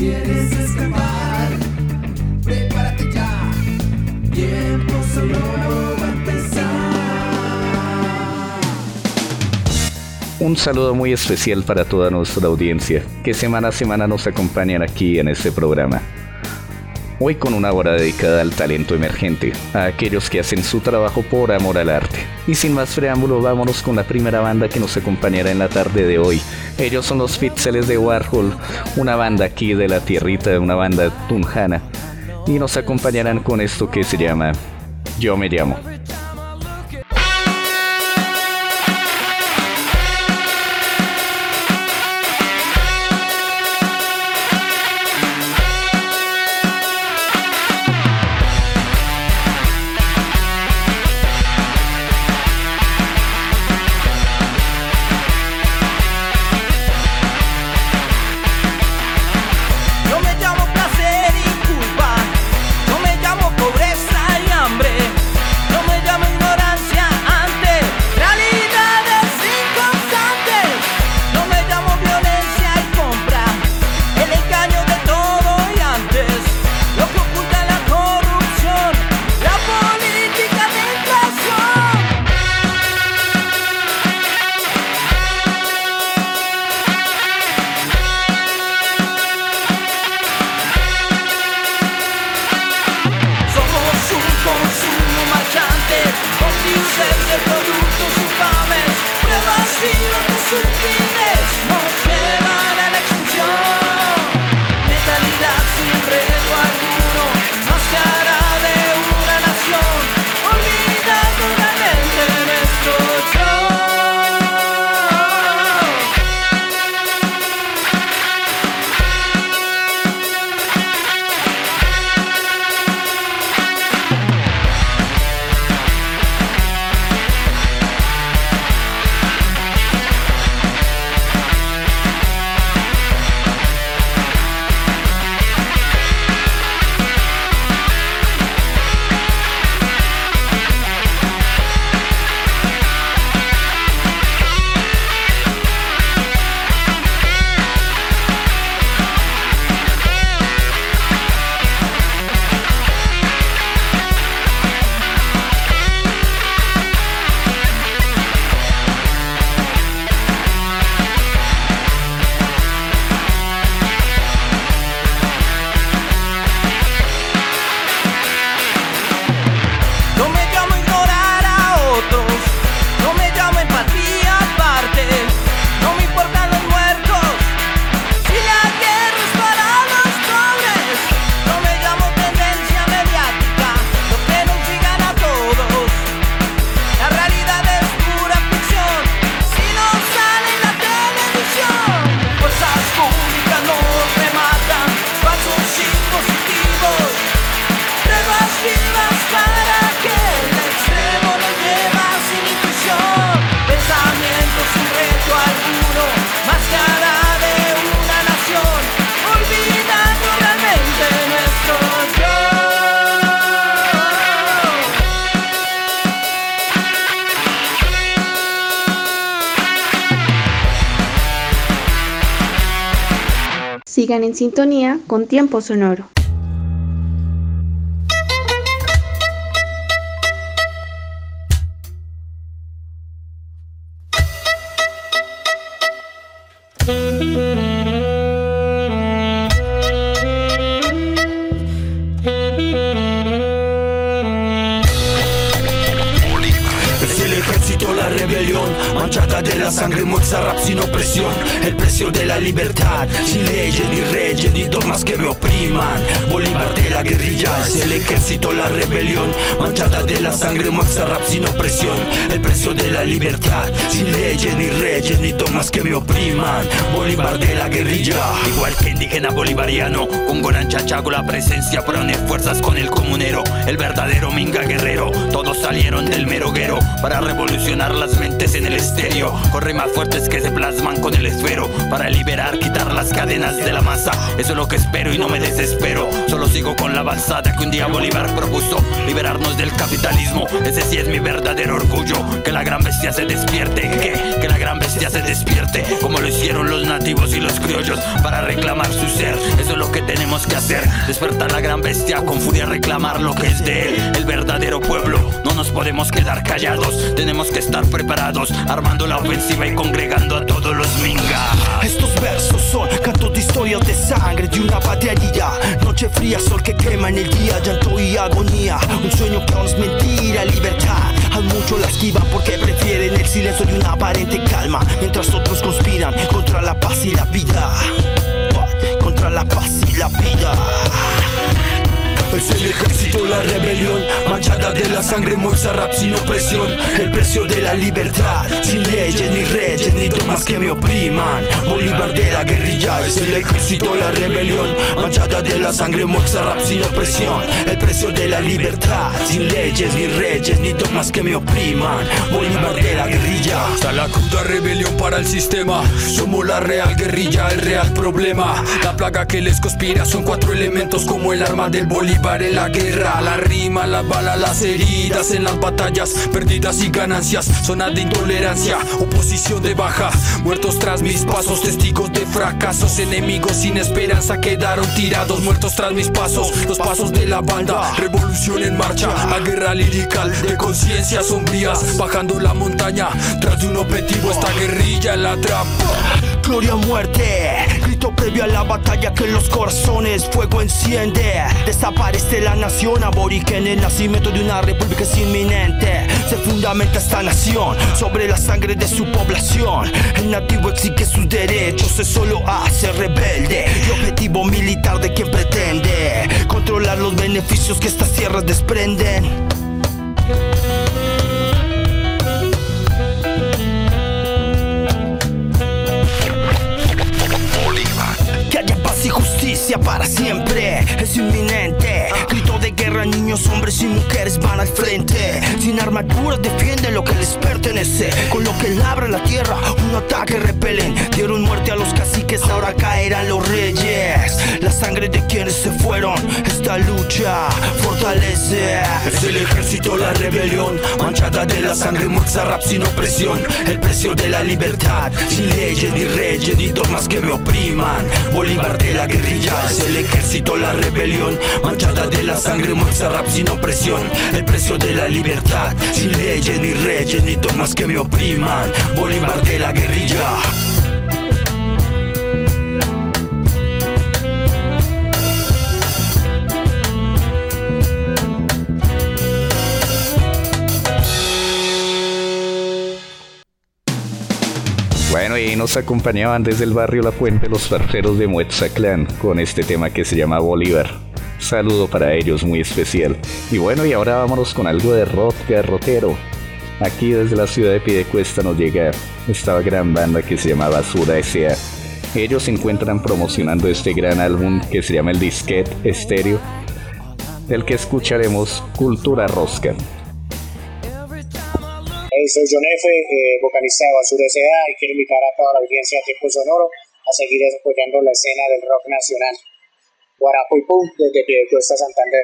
quieres prepárate ya. Tiempo va a empezar. Un saludo muy especial para toda nuestra audiencia que semana a semana nos acompañan aquí en este programa. Hoy con una hora dedicada al talento emergente, a aquellos que hacen su trabajo por amor al arte. Y sin más preámbulo, vámonos con la primera banda que nos acompañará en la tarde de hoy. Ellos son los Pixeles de Warhol, una banda aquí de la tierrita, una banda tunjana. Y nos acompañarán con esto que se llama Yo me llamo. Sigan en sintonía con Tiempo Sonoro. Libertad, sin leyes ni reyes ni dogmas que me opriman. Bolívar de la guerrilla, es el ejército, la rebelión, manchada de la sangre, muerta rap sin opresión. El precio de la libertad, sin leyes ni reyes ni dogmas que me opriman. Bolívar de la guerrilla, igual que indígena bolivariano, con gran chacha con la presencia, para unir fuerzas con el comunero, el verdadero minga guerrero. Todos salieron del meroguero para revolucionar las mentes en el estéreo. Con rimas fuertes que se plasman con el esfero Para liberar, quitar las cadenas de la masa Eso es lo que espero y no me desespero Solo sigo con la avanzada que un día Bolívar propuso Liberarnos del capitalismo. Ese sí es mi verdadero orgullo Que la gran bestia se despierte. Que, que la gran bestia se despierte Como lo hicieron los nativos y los criollos Para reclamar su ser. Eso es lo que tenemos que hacer Despertar la gran bestia con furia reclamar lo que es de él El verdadero pueblo nos podemos quedar callados. Tenemos que estar preparados Armando la ofensiva y congregando a todos los mingas Estos versos son cantos de historias de sangre de una batería Noche fría, sol que quema en el día, llanto y agonía. Un sueño que aún es mentira, libertad. A muchos la esquivan porque prefieren el silencio de una aparente calma Mientras otros conspiran contra la paz y la vida. Contra la paz y la vida Es el ejército, la rebelión. Manchada de la sangre, muerza, rap sin opresión. El precio de la libertad Sin leyes, ni reyes, ni dogmas que me opriman. Bolívar de la guerrilla Es el ejército, la rebelión. Manchada de la sangre, muerza, rap sin opresión. El precio de la libertad Sin leyes, ni reyes, ni dogmas que me opriman. Bolívar de la guerrilla. Está la cruda rebelión para el sistema. Somos la real guerrilla, el real problema. La plaga que les conspira son cuatro elementos como el arma del Bolívar la guerra. La rima, la bala, las heridas en las batallas Perdidas y ganancias, zonas de intolerancia Oposición de baja, muertos tras mis pasos Testigos de fracasos, enemigos sin esperanza Quedaron tirados, muertos tras mis pasos Los pasos de la banda, revolución en marcha La guerra lirical de conciencias sombrías Bajando la montaña, tras de un objetivo Esta guerrilla la atrapa Gloria o muerte, grito previo a la batalla que los corazones fuego enciende. Desaparece la nación aborigen, el nacimiento de una república es inminente. Se fundamenta esta nación sobre la sangre de su población. El nativo exige sus derechos, se solo hace rebelde. Y objetivo militar de quien pretende controlar los beneficios que estas tierras desprenden. Justicia para siempre es inminente. Grito de guerra, niños, hombres y mujeres van al frente. Sin armadura defienden lo que les pertenece. Con lo que labra la tierra, un ataque repelen. Dieron muerte a caciques, ahora caerán los reyes. La sangre de quienes se fueron, esta lucha fortalece. Es el ejército, la rebelión Manchada de la sangre, muerza, rap sin opresión. El precio de la libertad Sin leyes, ni reyes, ni dogmas que me opriman. Bolívar de la guerrilla Es el ejército, la rebelión Manchada de la sangre, muerza, rap sin opresión. El precio de la libertad Sin leyes, ni reyes, ni dogmas que me opriman. Bolívar de la guerrilla Bueno, y nos acompañaban desde el barrio La Fuente los parceros de Muetzaclán con este tema que se llama Bolívar. Saludo para ellos muy especial. Y bueno, y ahora vámonos con algo de rock garrotero. Aquí desde la ciudad de Piedecuesta nos llega esta gran banda que se llama Basura S.A. Ellos se encuentran promocionando este gran álbum que se llama el Disquete Estéreo, del que escucharemos Cultura Rosca. Hey, soy John F., eh, vocalista de Basura S.A. y quiero invitar a toda la audiencia de Tiempo Sonoro a seguir apoyando la escena del rock nacional. Guarapo y Pum, desde Piedecuesta, Santander.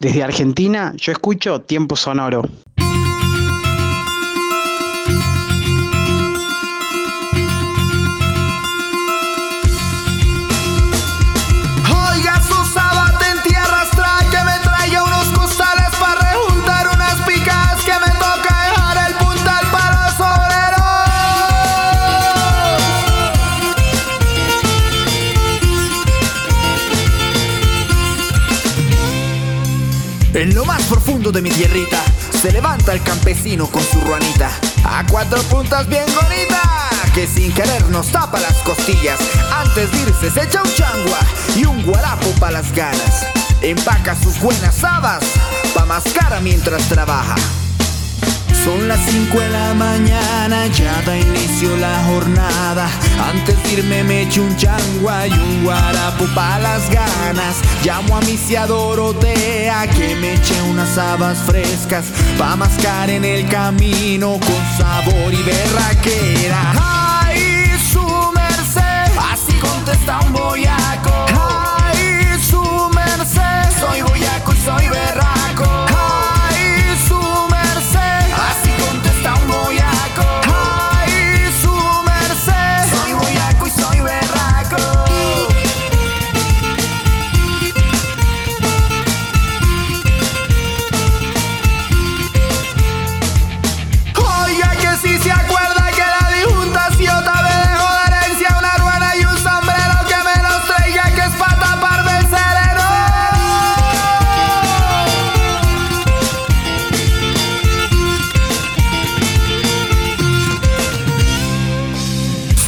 Desde Argentina, yo escucho Tiempo Sonoro. De mi tierrita se levanta el campesino con su ruanita a cuatro puntas bien bonita que sin querer nos tapa las costillas. Antes de irse se echa un changua y un guarapo pa' las ganas. Empaca sus buenas habas pa' mascara mientras trabaja. Son las 5 de la mañana, ya da inicio la jornada. Antes de irme me echo un changua y un guarapo pa' las ganas. Llamo a mi Dorotea que me eche unas habas frescas pa' mascar en el camino con sabor y berraquera. ¡Ay, su merced! Así contesta un boyaco. ¡Ay, su merced! Soy boyaco y soy berraco.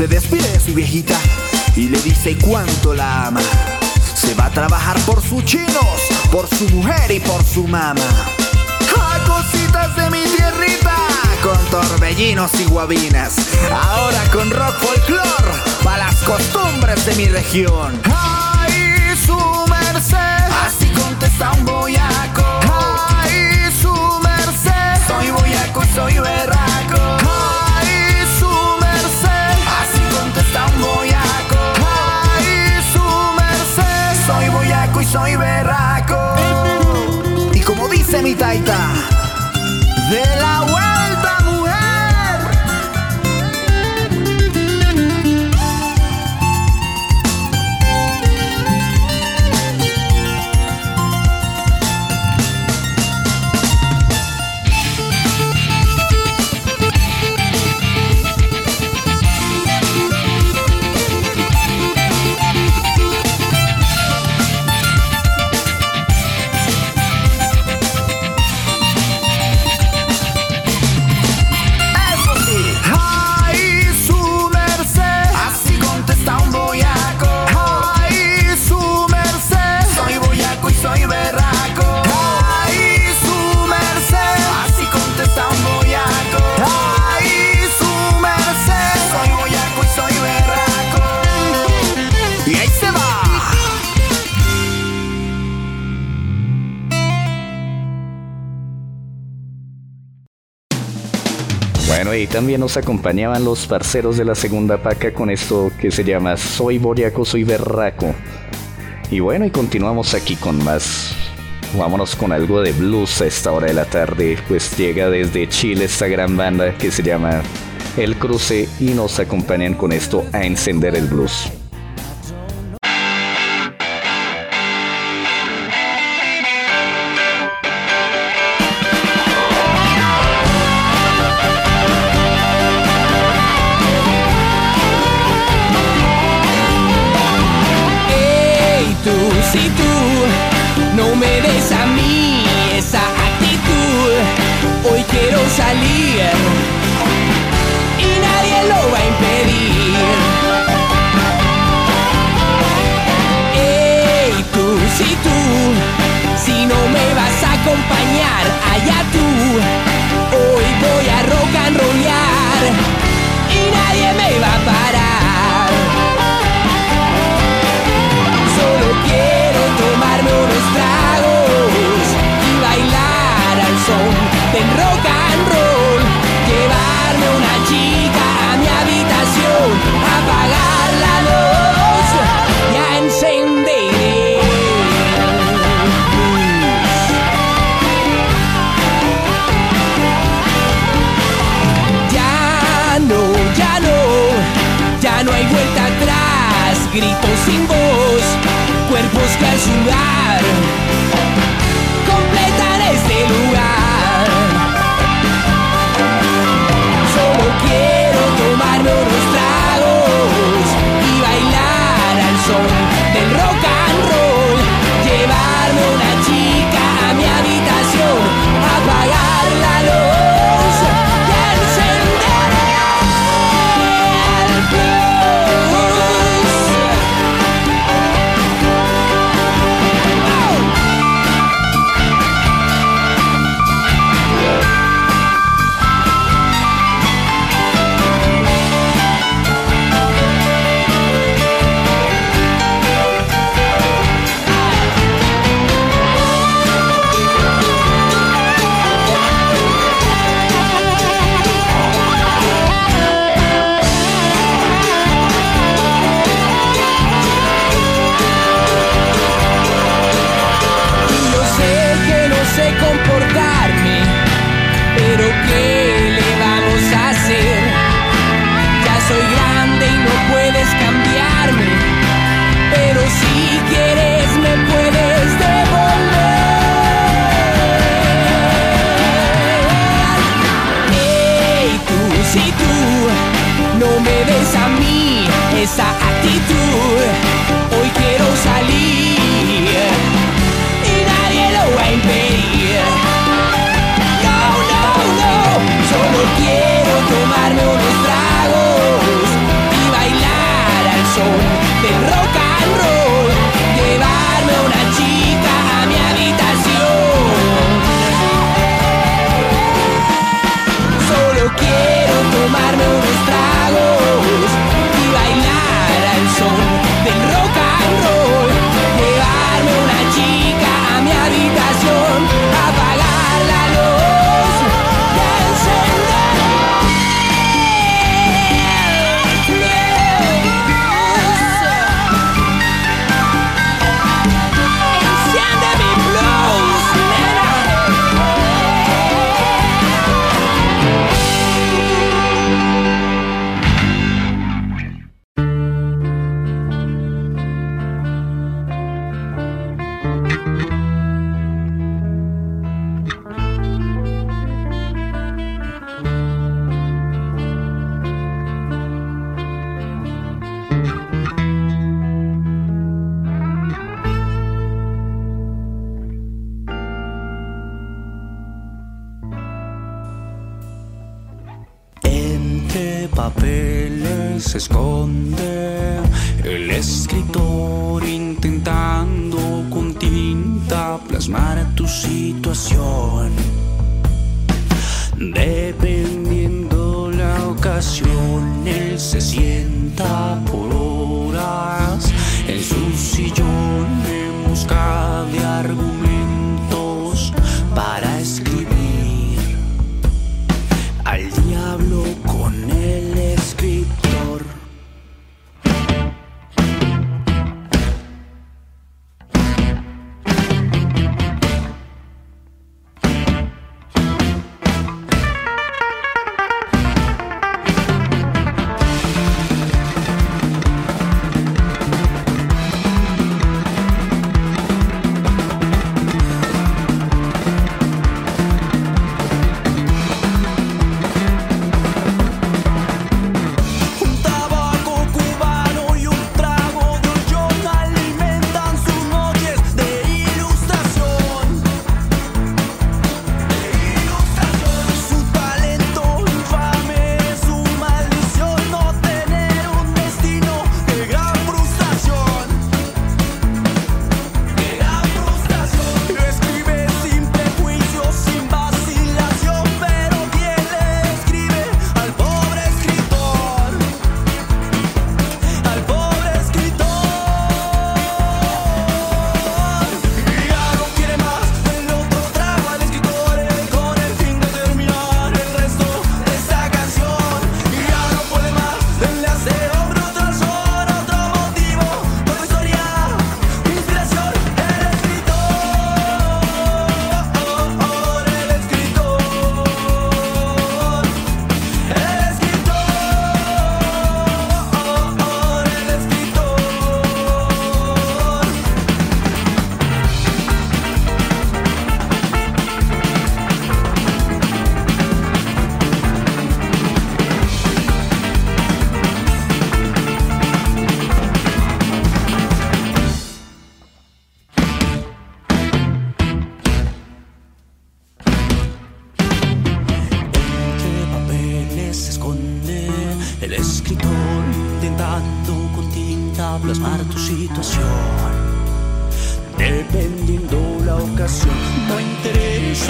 Se despide de su viejita y le dice cuánto la ama. Se va a trabajar por sus chinos, por su mujer y por su mamá. ¡Ah, cositas de mi tierrita! Con torbellinos y guabinas. Ahora con rock folclor, para las costumbres de mi región. ¡Ay, su merced! Así contesta un boyaco. ¡Ay, su merced! Soy boyaco soy berraco. Dice Bueno, y también nos acompañaban los parceros de la segunda paca con esto que se llama Soy Boriaco, soy Berraco. Y bueno, y continuamos aquí con más. Vámonos con algo de blues a esta hora de la tarde, pues llega desde Chile esta gran banda que se llama El Cruce y nos acompañan con esto a encender el blues.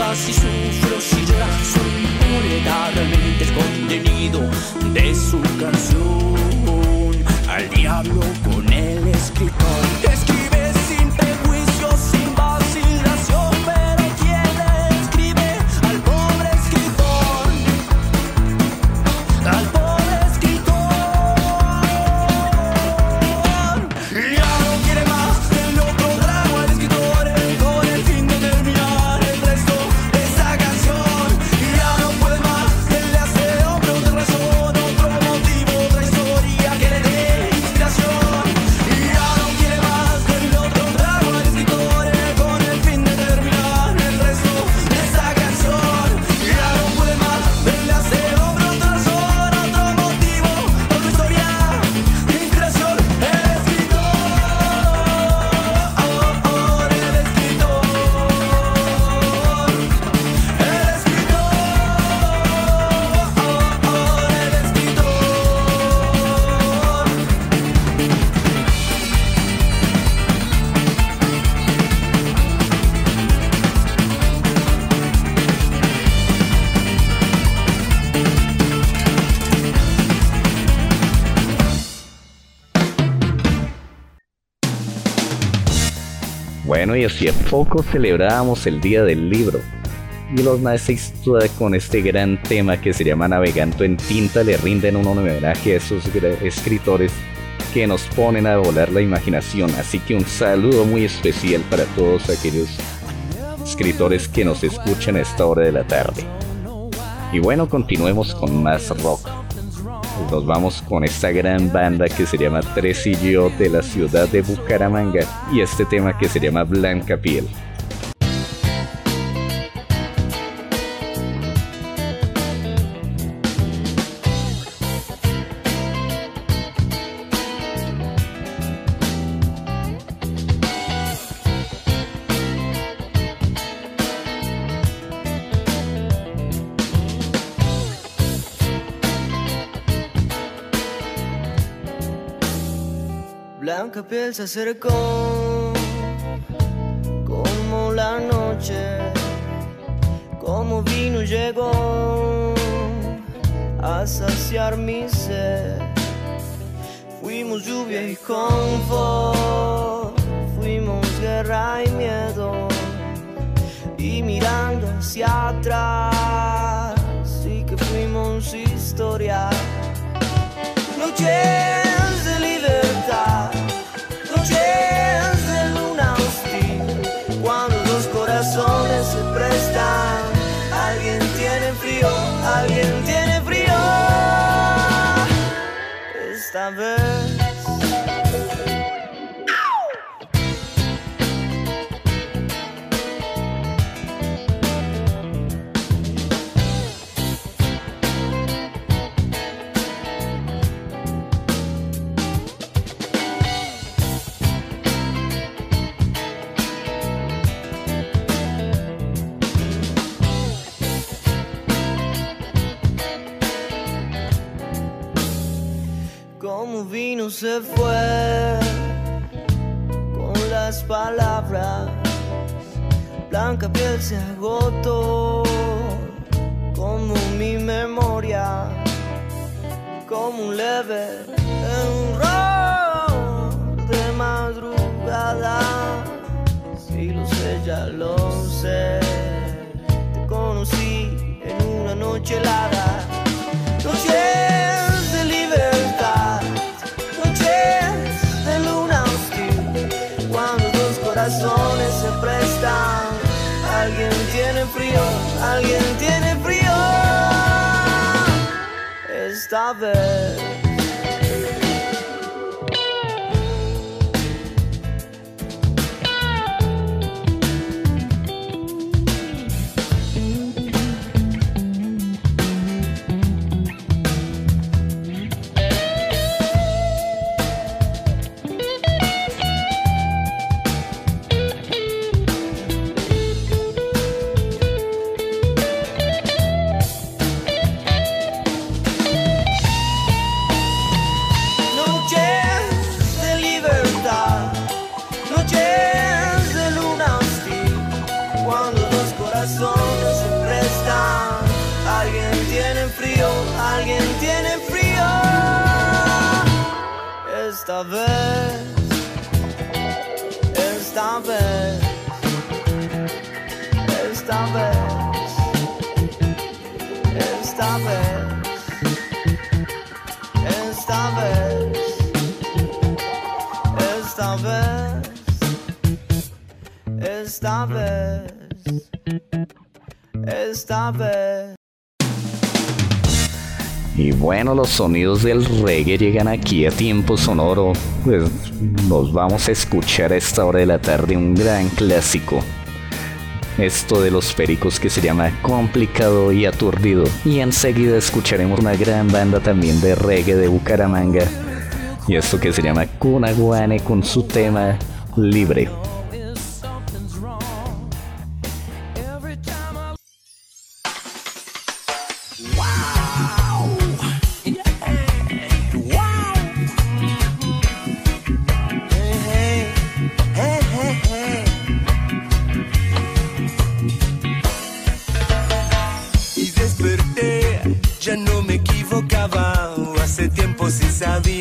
Interesa si sufro, si llora, soy moneda realmente el contenido de su canción. Al diablo con el escritor. Y hacía poco celebrábamos el Día del Libro. Y los nazis con este gran tema que se llama Navegando en tinta le rinden un homenaje a esos escritores que nos ponen a volar la imaginación. Así que un saludo muy especial para todos aquellos escritores que nos escuchan a esta hora de la tarde. Y bueno, continuemos con más rock. Nos vamos con esta gran banda que se llama Tres y Yo de la ciudad de Bucaramanga y este tema que se llama Blanca Piel. Se acercó como la noche, como vino llegó a saciar mi sed. Fuimos lluvia y confort, fuimos guerra y miedo, y mirando hacia atrás, sí que fuimos historia. Noches se prestan, alguien tiene frío, alguien tiene frío. Esta vez. Como vino se fue con las palabras. Blanca piel se agotó como mi memoria, como un leve error de madrugada. Si lo sé, ya lo sé. Te conocí en una noche helada. Noches se prestan. Alguien tiene frío, alguien tiene frío. Esta vez. Vez, esta vez, esta vez, esta vez, esta vez, esta vez, esta vez, esta vez. Y bueno, los sonidos del reggae llegan aquí a tiempo sonoro. Pues nos vamos a escuchar a esta hora de la tarde un gran clásico. Esto de los pericos que se llama Complicado y Aturdido. Y enseguida escucharemos una gran banda también de reggae de Bucaramanga. Y esto que se llama Cunaguane con su tema Libre.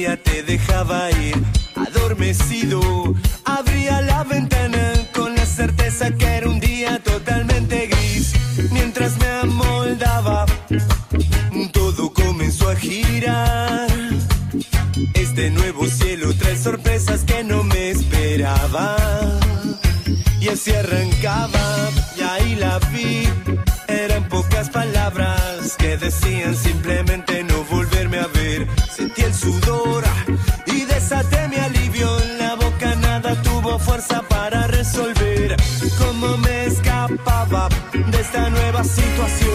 Te dejaba ir. Adormecido, abría la ventana con la certeza que era un día totalmente gris. Mientras me amoldaba, todo comenzó a girar. Este nuevo cielo trae sorpresas que no me esperaba. Y así arrancaba, esta nueva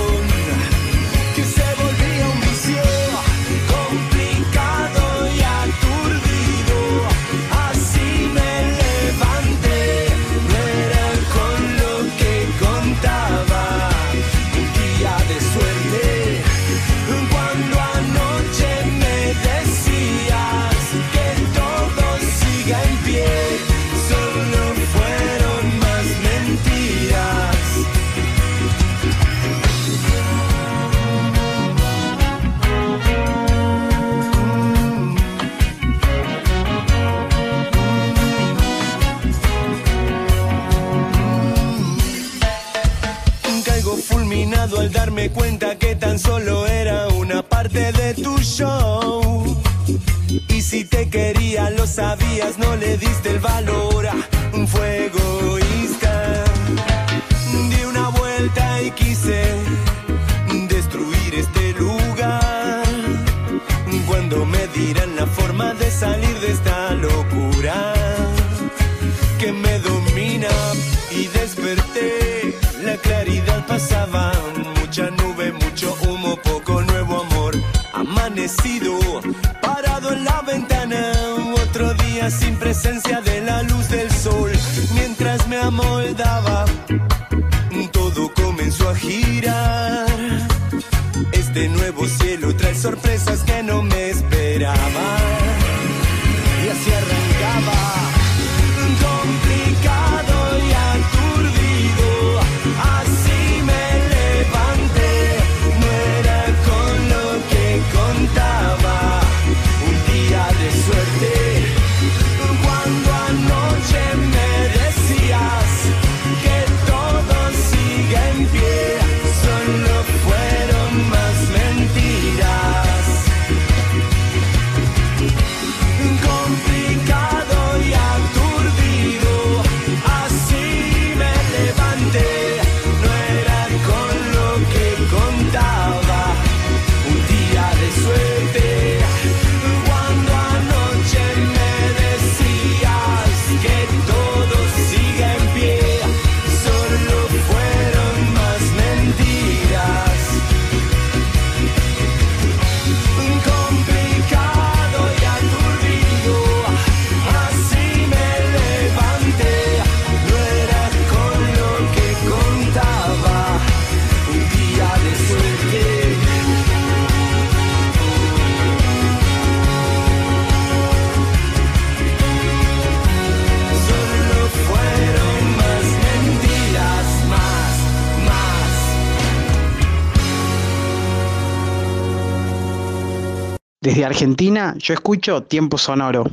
Argentina yo escucho Tiempo Sonoro.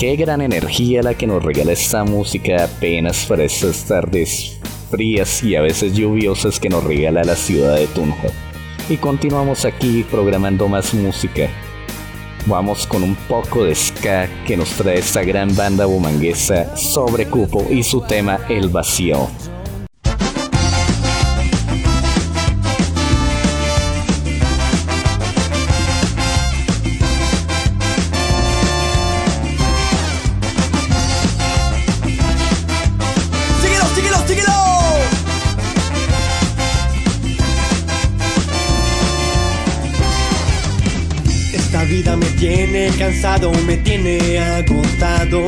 Qué gran energía la que nos regala esta música apenas para estas tardes frías y a veces lluviosas que nos regala la ciudad de Tunja. Y continuamos aquí programando más música. Vamos con un poco de ska que nos trae esta gran banda bumanguesa Sobre Cupo y su tema El Vacío. Me tiene agotado.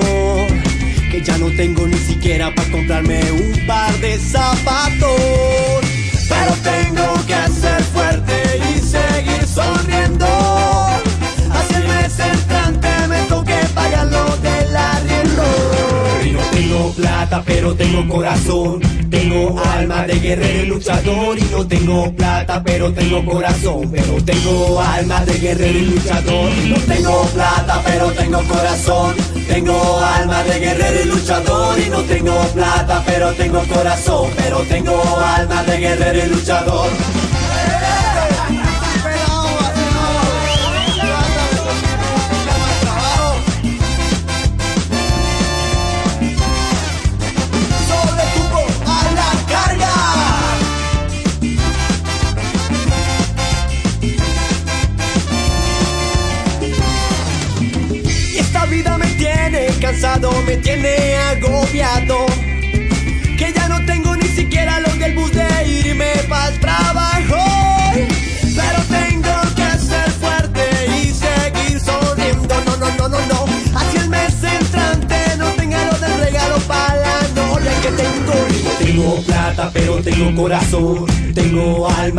Que ya no tengo ni siquiera para comprarme un par de zapatos. Pero tengo que ser plata, pero tengo corazón. Tengo alma de guerrero y luchador. Y no tengo plata, pero tengo corazón. Pero tengo alma de guerrero y luchador. No tengo plata, pero tengo corazón. Tengo alma de guerrero y luchador. Y no tengo plata, pero tengo corazón. Pero tengo alma de guerrero y luchador.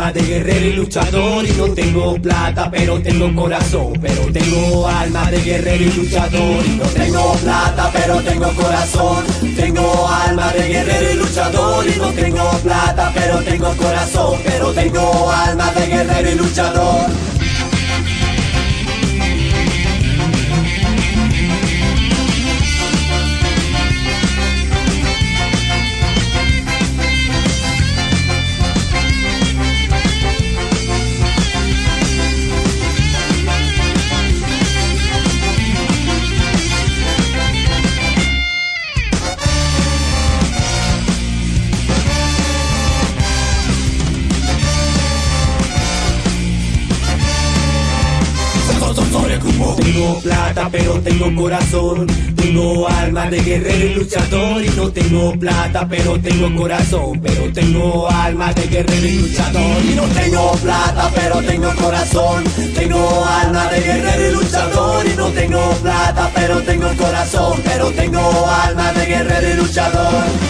Alma de guerrero y luchador. Y no tengo plata, pero tengo corazón. Pero tengo alma de guerrero y luchador. Y no tengo plata, pero tengo corazón. Tengo alma de guerrero y luchador. Y no tengo plata, pero tengo corazón. Pero tengo alma de guerrero y luchador. Plata pero tengo corazón. Tengo alma de guerrero y luchador Y no tengo plata pero tengo corazón. Pero tengo alma de guerrero y luchador Y no tengo plata pero tengo corazón. Tengo alma de guerrero y luchador Y no tengo plata pero tengo corazón. Pero tengo alma de guerrero y luchador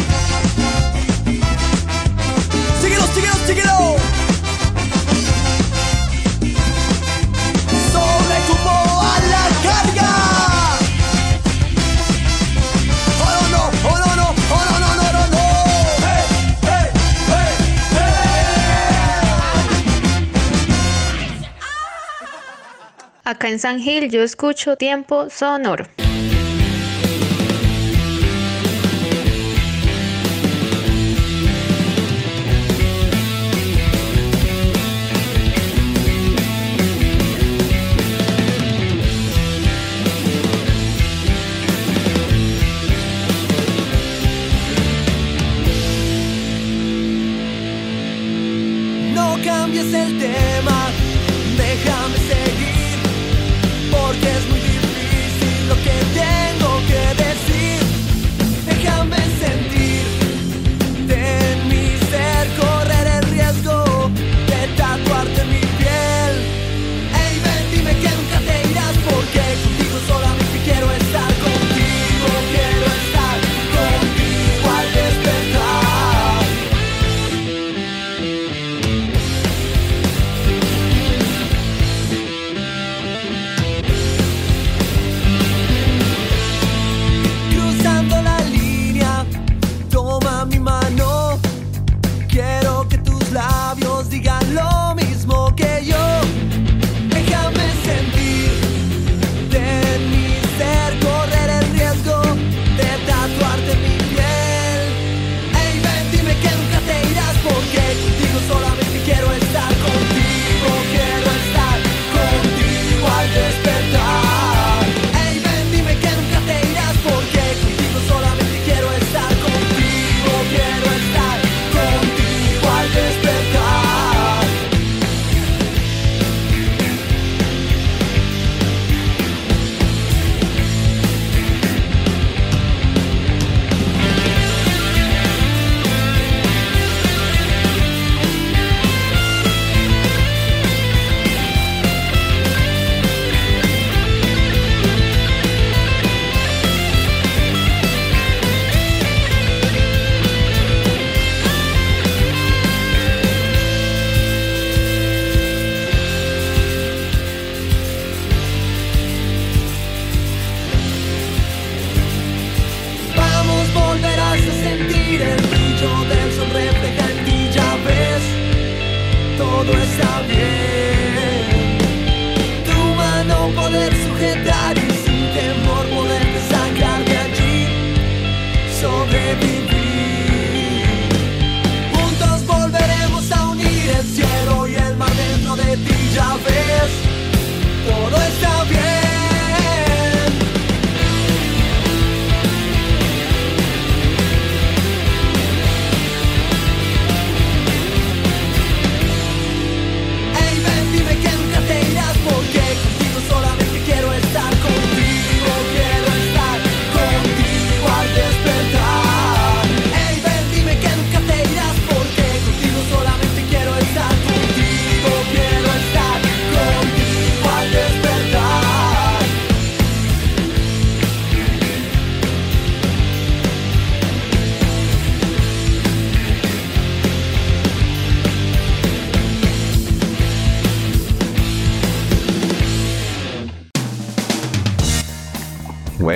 Acá en San Gil yo escucho tiempo sonoro.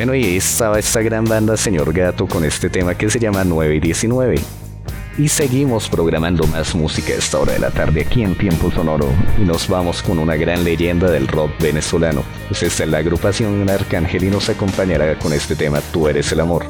Bueno, y estaba esta gran banda Señor Gato con este tema que se llama 9 y 19. Y seguimos programando más música a esta hora de la tarde aquí en Tiempo Sonoro. Y nos vamos con una gran leyenda del rock venezolano. Pues esta es la agrupación Arcángel y nos acompañará con este tema Tú eres el amor.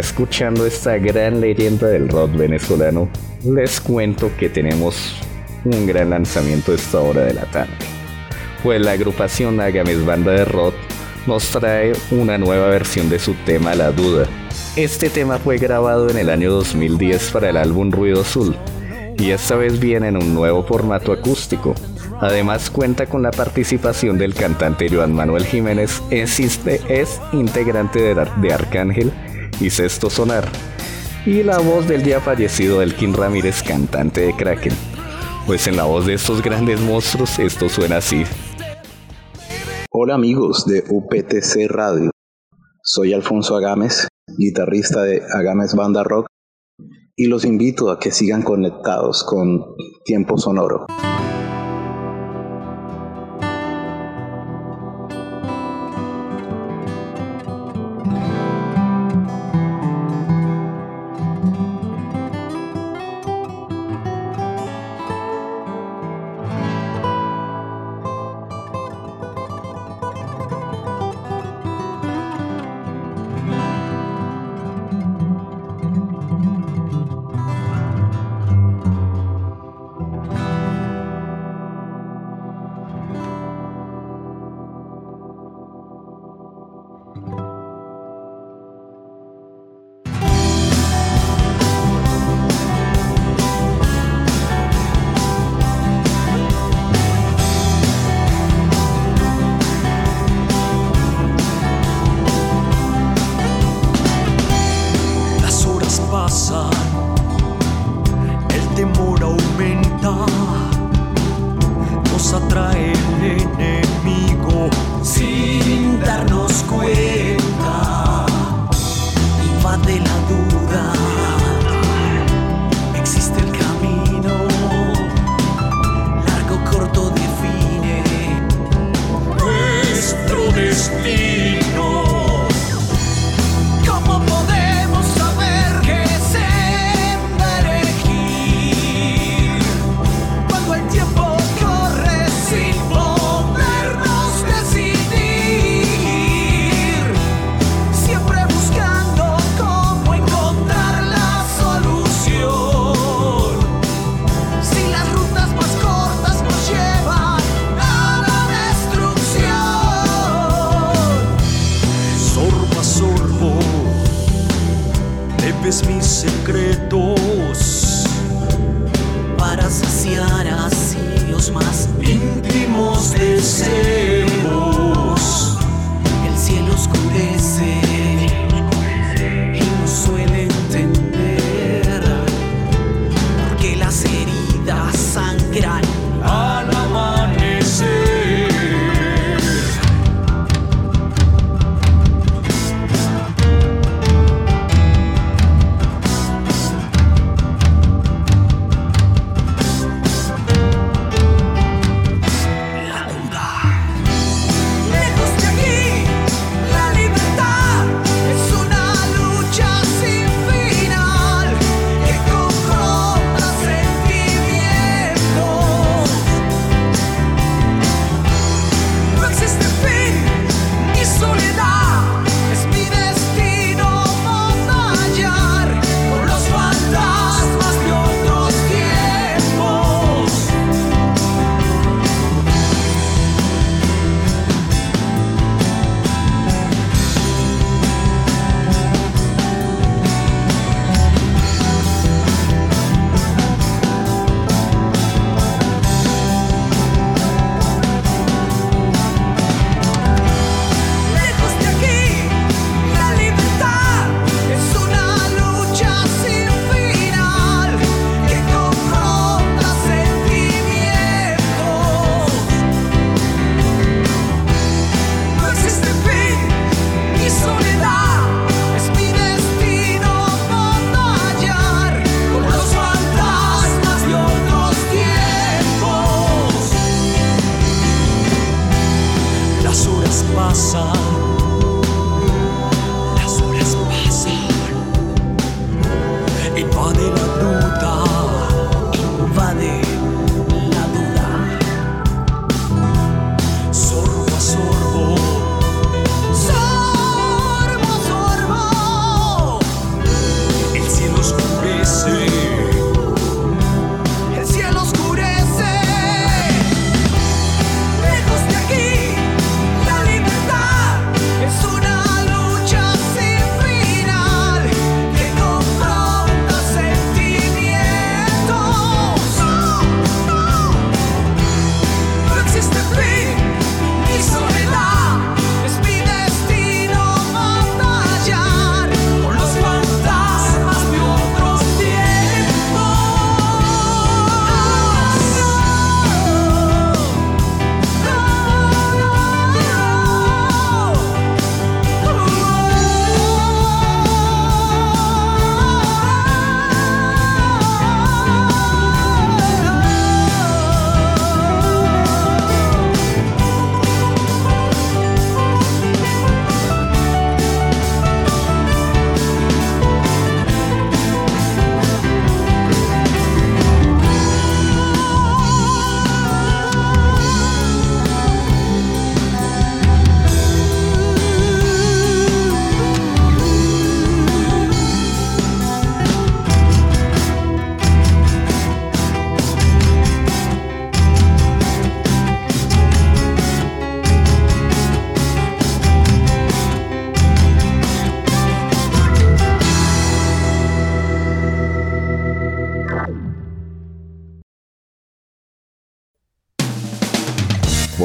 Escuchando esta gran leyenda del rock venezolano, les cuento que tenemos un gran lanzamiento esta hora de la tarde. Pues la agrupación Agames Banda de Rock nos trae una nueva versión de su tema La Duda. Este tema fue grabado en el año 2010 para el álbum Ruido Azul y esta vez viene en un nuevo formato acústico. Además cuenta con la participación del cantante Joan Manuel Jiménez, es, integrante de Arcángel y Sonar, y la voz del ya fallecido Elkin Ramírez, cantante de Kraken. Pues en la voz de estos grandes monstruos esto suena así. Hola amigos de UPTC Radio. Soy Alfonso Agames, guitarrista de Agames Banda Rock, y los invito a que sigan conectados con Tiempo Sonoro.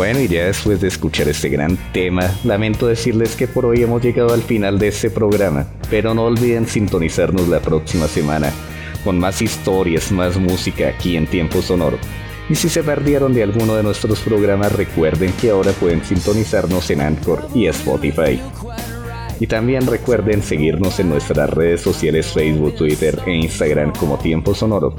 Bueno, y ya después de escuchar este gran tema, lamento decirles que por hoy hemos llegado al final de este programa, pero no olviden sintonizarnos la próxima semana con más historias, más música aquí en Tiempo Sonoro. Y si se perdieron de alguno de nuestros programas, recuerden que ahora pueden sintonizarnos en Anchor y Spotify. Y también recuerden seguirnos en nuestras redes sociales Facebook, Twitter e Instagram como Tiempo Sonoro.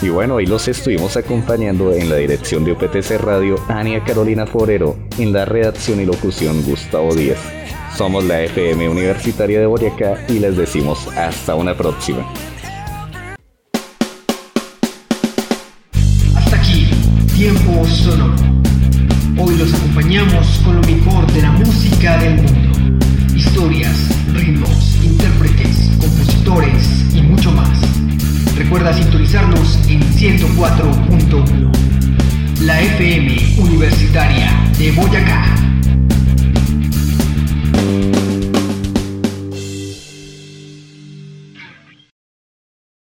Y bueno, hoy los estuvimos acompañando en la dirección de UPTC Radio, Ania Carolina Forero, en la redacción y locución Gustavo Díaz. Somos la FM Universitaria de Boyacá y les decimos hasta una próxima. Hasta aquí, tiempo sonoro. Hoy los acompañamos con lo mejor de la música del mundo. Historias, ritmos, intérpretes, compositores y mucho más. Recuerda sintonizarnos en 104.1. La FM Universitaria de Boyacá.